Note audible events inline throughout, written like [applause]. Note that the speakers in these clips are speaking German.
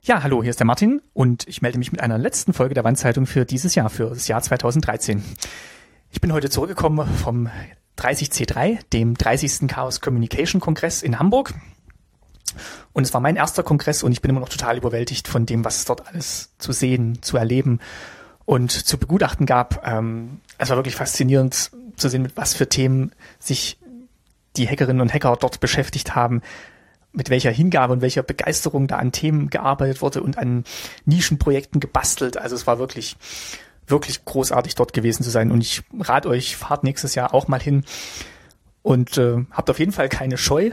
Ja, hallo, hier ist der Martin und ich melde mich mit einer letzten Folge der Wandzeitung für dieses Jahr, für das Jahr 2013. Ich bin heute zurückgekommen vom 30C3, dem 30. Chaos Communication Kongress in Hamburg. Und es war mein erster Kongress und ich bin immer noch total überwältigt von dem, was es dort alles zu sehen, zu erleben und zu begutachten gab. Ähm, es war wirklich faszinierend zu sehen, mit was für Themen sich die Hackerinnen und Hacker dort beschäftigt haben, mit welcher Hingabe und welcher Begeisterung da an Themen gearbeitet wurde und an Nischenprojekten gebastelt. Also es war wirklich, wirklich großartig dort gewesen zu sein. Und ich rate euch, fahrt nächstes Jahr auch mal hin und äh, habt auf jeden Fall keine Scheu,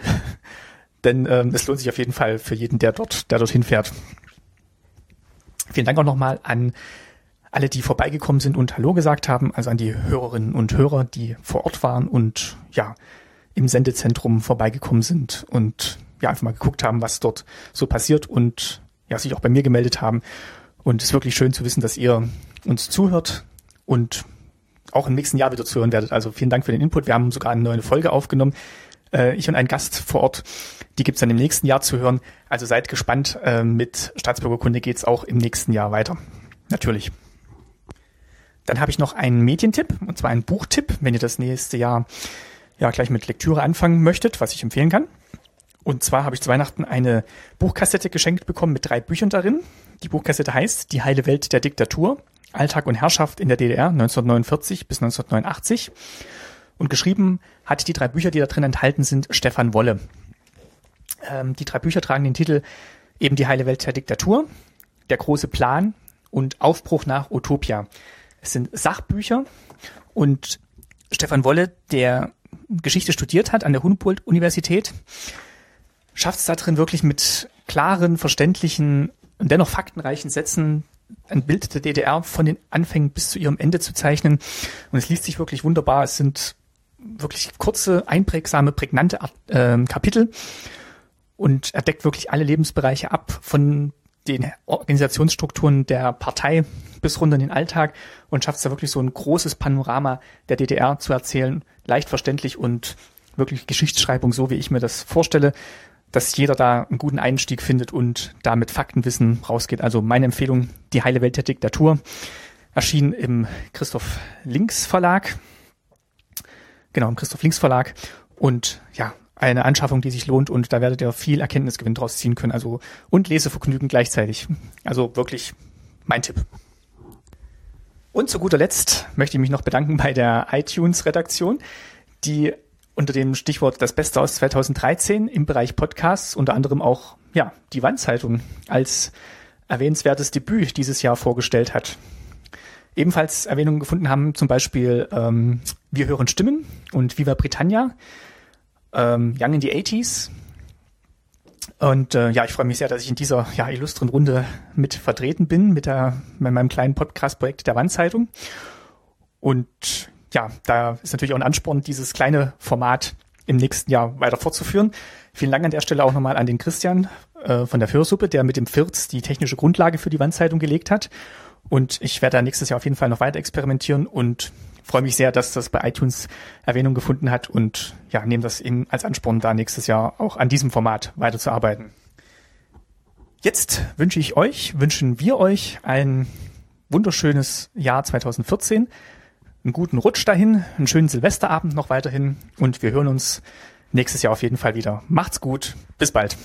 [laughs] denn äh, es lohnt sich auf jeden Fall für jeden, der dort, der dorthin fährt. Vielen Dank auch nochmal an alle, die vorbeigekommen sind und Hallo gesagt haben, also an die Hörerinnen und Hörer, die vor Ort waren und ja, im Sendezentrum vorbeigekommen sind und ja einfach mal geguckt haben, was dort so passiert und ja sich auch bei mir gemeldet haben. Und es ist wirklich schön zu wissen, dass ihr uns zuhört und auch im nächsten Jahr wieder zuhören werdet. Also vielen Dank für den Input. Wir haben sogar eine neue Folge aufgenommen. Äh, ich und ein Gast vor Ort, die gibt's dann im nächsten Jahr zu hören. Also seid gespannt. Äh, mit Staatsbürgerkunde geht's auch im nächsten Jahr weiter. Natürlich. Dann habe ich noch einen Medientipp, und zwar einen Buchtipp, wenn ihr das nächste Jahr ja gleich mit Lektüre anfangen möchtet, was ich empfehlen kann. Und zwar habe ich zu Weihnachten eine Buchkassette geschenkt bekommen mit drei Büchern darin. Die Buchkassette heißt Die heile Welt der Diktatur, Alltag und Herrschaft in der DDR 1949 bis 1989. Und geschrieben hat die drei Bücher, die da drin enthalten sind, Stefan Wolle. Ähm, die drei Bücher tragen den Titel eben Die heile Welt der Diktatur, Der große Plan und Aufbruch nach Utopia. Es sind Sachbücher und Stefan Wolle, der Geschichte studiert hat an der Humboldt-Universität, schafft es da drin wirklich mit klaren, verständlichen und dennoch faktenreichen Sätzen ein Bild der DDR von den Anfängen bis zu ihrem Ende zu zeichnen. Und es liest sich wirklich wunderbar. Es sind wirklich kurze, einprägsame, prägnante äh, Kapitel und er deckt wirklich alle Lebensbereiche ab, von den Organisationsstrukturen der Partei bis runter in den Alltag und schafft es da wirklich so ein großes Panorama der DDR zu erzählen, leicht verständlich und wirklich Geschichtsschreibung, so wie ich mir das vorstelle dass jeder da einen guten Einstieg findet und da mit Faktenwissen rausgeht. Also meine Empfehlung, die heile Welt der Diktatur, erschien im Christoph Links Verlag. Genau, im Christoph Links Verlag. Und ja, eine Anschaffung, die sich lohnt und da werdet ihr viel Erkenntnisgewinn draus ziehen können. Also und Lesevergnügen gleichzeitig. Also wirklich mein Tipp. Und zu guter Letzt möchte ich mich noch bedanken bei der iTunes-Redaktion, die unter dem Stichwort das Beste aus 2013 im Bereich Podcasts unter anderem auch ja die Wandzeitung als erwähnenswertes Debüt dieses Jahr vorgestellt hat. Ebenfalls Erwähnungen gefunden haben zum Beispiel ähm, Wir hören Stimmen und Viva Britannia, ähm, Young in the 80s. Und äh, ja, ich freue mich sehr, dass ich in dieser ja, illustren Runde mit vertreten bin mit, der, mit meinem kleinen Podcast-Projekt der Wandzeitung. Und ja, da ist natürlich auch ein Ansporn, dieses kleine Format im nächsten Jahr weiter fortzuführen. Vielen Dank an der Stelle auch nochmal an den Christian äh, von der Fürsuppe, der mit dem Firz die technische Grundlage für die Wandzeitung gelegt hat. Und ich werde da nächstes Jahr auf jeden Fall noch weiter experimentieren und freue mich sehr, dass das bei iTunes Erwähnung gefunden hat und ja, nehme das eben als Ansporn, da nächstes Jahr auch an diesem Format weiterzuarbeiten. Jetzt wünsche ich euch, wünschen wir euch ein wunderschönes Jahr 2014 einen guten Rutsch dahin, einen schönen Silvesterabend noch weiterhin und wir hören uns nächstes Jahr auf jeden Fall wieder. Macht's gut, bis bald.